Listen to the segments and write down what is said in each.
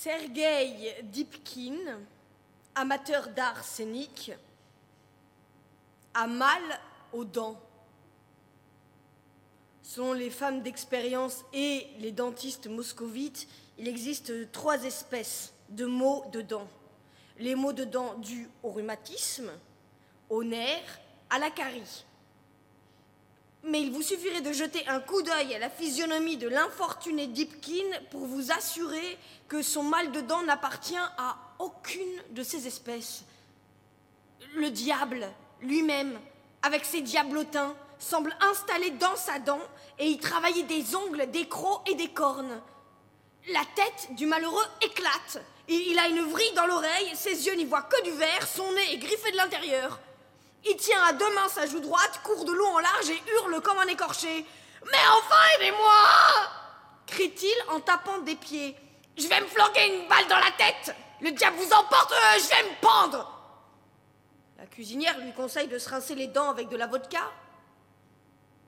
Sergei Dipkin, amateur d'art scénique, a mal aux dents. Selon les femmes d'expérience et les dentistes moscovites, il existe trois espèces de maux de dents. Les maux de dents dus au rhumatisme, au nerf, à la carie. Mais il vous suffirait de jeter un coup d'œil à la physionomie de l'infortuné Dipkin pour vous assurer que son mal de dents n'appartient à aucune de ces espèces. Le diable lui-même, avec ses diablotins, semble installé dans sa dent et y travailler des ongles, des crocs et des cornes. La tête du malheureux éclate. Il a une vrille dans l'oreille, ses yeux n'y voient que du vert, son nez est griffé de l'intérieur. Il tient à deux mains sa joue droite, court de long en large et hurle comme un écorché. Mais enfin, aidez-moi crie-t-il en tapant des pieds. Je vais me flanquer une balle dans la tête Le diable vous emporte, euh, je vais me pendre La cuisinière lui conseille de se rincer les dents avec de la vodka.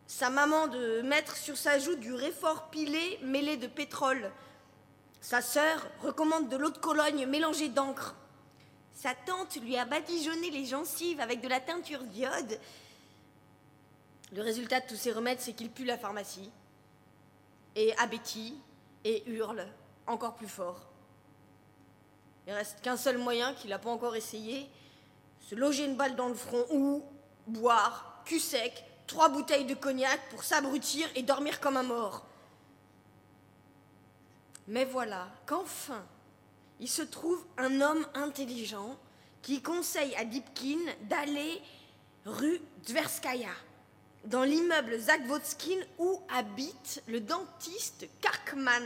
Sa maman de mettre sur sa joue du réfort pilé mêlé de pétrole. Sa sœur recommande de l'eau de Cologne mélangée d'encre. Sa tante lui a badigeonné les gencives avec de la teinture d'iode. Le résultat de tous ces remèdes, c'est qu'il pue la pharmacie, et abétit, et hurle encore plus fort. Il reste qu'un seul moyen qu'il n'a pas encore essayé se loger une balle dans le front ou boire, cul sec, trois bouteilles de cognac pour s'abrutir et dormir comme un mort. Mais voilà qu'enfin, il se trouve un homme intelligent qui conseille à Dipkin d'aller rue Tverskaya, dans l'immeuble Zagvotskin où habite le dentiste Karkman,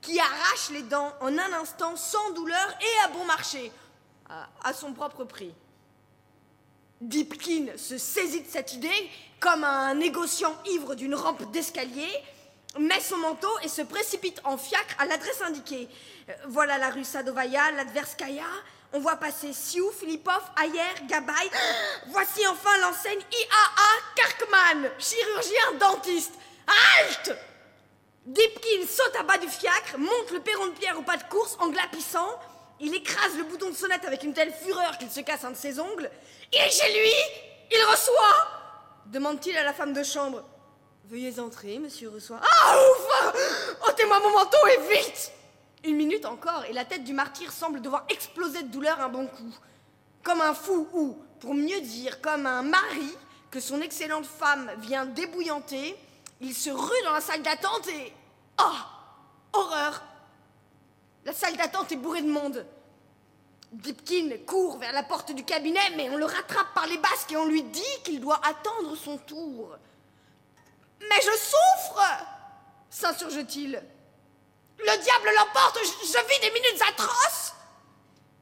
qui arrache les dents en un instant sans douleur et à bon marché, à son propre prix. Dipkin se saisit de cette idée comme un négociant ivre d'une rampe d'escalier met son manteau et se précipite en fiacre à l'adresse indiquée. Euh, voilà la rue Sadovaya, l'Adverskaya. On voit passer Sioux, Filipov, Ayer, Gabay. Voici enfin l'enseigne IAA Karkman, chirurgien dentiste. Halte Dipkin saute à bas du fiacre, monte le perron de pierre au pas de course en glapissant. Il écrase le bouton de sonnette avec une telle fureur qu'il se casse un de ses ongles. Est chez lui Il reçoit demande-t-il à la femme de chambre. Veuillez entrer, monsieur reçoit. Ah, ouf Ôtez-moi mon manteau et vite Une minute encore, et la tête du martyr semble devoir exploser de douleur un bon coup. Comme un fou, ou, pour mieux dire, comme un mari que son excellente femme vient débouillanter, il se rue dans la salle d'attente et. Ah Horreur La salle d'attente est bourrée de monde. Dipkin court vers la porte du cabinet, mais on le rattrape par les basques et on lui dit qu'il doit attendre son tour. Mais je souffre s'insurge-t-il. Le diable l'emporte, je, vis des minutes atroces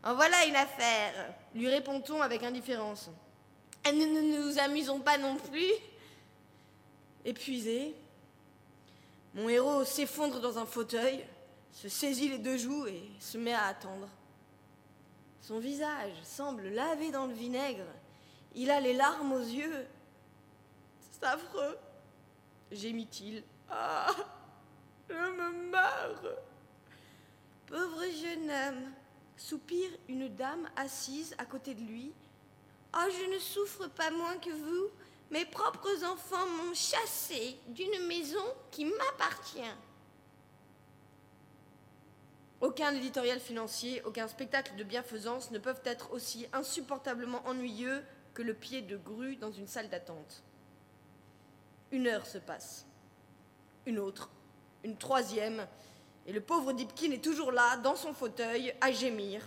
En voilà une affaire, lui répond-on avec indifférence. Nous ne nous amusons pas non plus. Épuisé, mon héros s'effondre dans un fauteuil, se saisit les deux joues et se met à attendre. Son visage semble lavé dans le vinaigre. Il a les larmes aux yeux. C'est affreux gémit-il. Ah Je me meurs Pauvre jeune homme soupire une dame assise à côté de lui. Ah, je ne souffre pas moins que vous. Mes propres enfants m'ont chassé d'une maison qui m'appartient. Aucun éditorial financier, aucun spectacle de bienfaisance ne peuvent être aussi insupportablement ennuyeux que le pied de grue dans une salle d'attente. Une heure se passe. Une autre. Une troisième. Et le pauvre Dipkin est toujours là, dans son fauteuil, à gémir.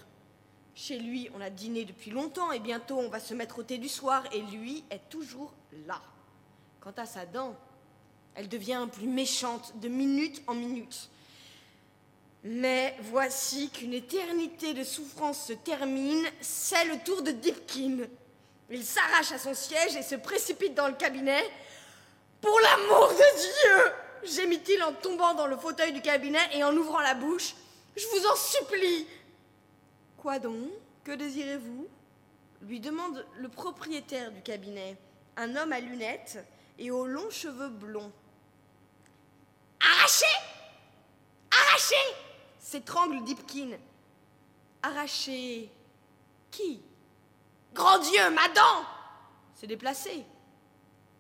Chez lui, on a dîné depuis longtemps et bientôt on va se mettre au thé du soir et lui est toujours là. Quant à sa dent, elle devient plus méchante de minute en minute. Mais voici qu'une éternité de souffrance se termine, c'est le tour de Dipkin. Il s'arrache à son siège et se précipite dans le cabinet. Pour l'amour de Dieu gémit-il en tombant dans le fauteuil du cabinet et en ouvrant la bouche. Je vous en supplie. Quoi donc? Que désirez-vous? Lui demande le propriétaire du cabinet, un homme à lunettes et aux longs cheveux blonds. Arraché Arraché s'étrangle Dipkin. Arracher. Qui? Grand Dieu, ma dent C'est déplacé.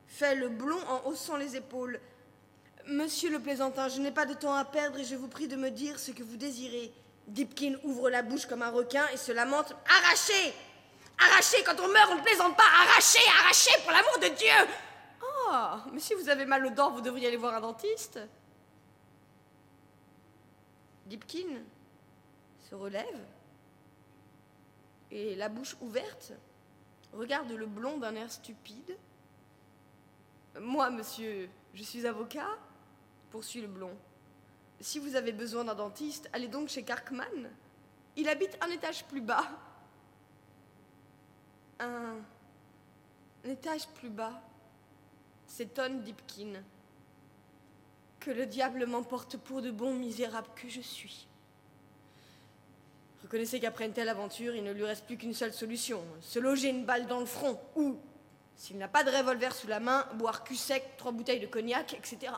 Fait le blond en haussant les épaules. Monsieur le plaisantin, je n'ai pas de temps à perdre et je vous prie de me dire ce que vous désirez. Dipkin ouvre la bouche comme un requin et se lamente. Arraché Arraché Quand on meurt, on ne plaisante pas Arraché Arraché Pour l'amour de Dieu Oh si vous avez mal aux dents, vous devriez aller voir un dentiste. Dipkin se relève et, la bouche ouverte, regarde le blond d'un air stupide. Moi, monsieur, je suis avocat, poursuit le blond. Si vous avez besoin d'un dentiste, allez donc chez Karkman. Il habite un étage plus bas. Un, étage plus bas, s'étonne Dipkin. Que le diable m'emporte pour de bon misérable que je suis. Reconnaissez qu'après une telle aventure, il ne lui reste plus qu'une seule solution se loger une balle dans le front, ou, s'il n'a pas de revolver sous la main, boire cul sec, trois bouteilles de cognac, etc.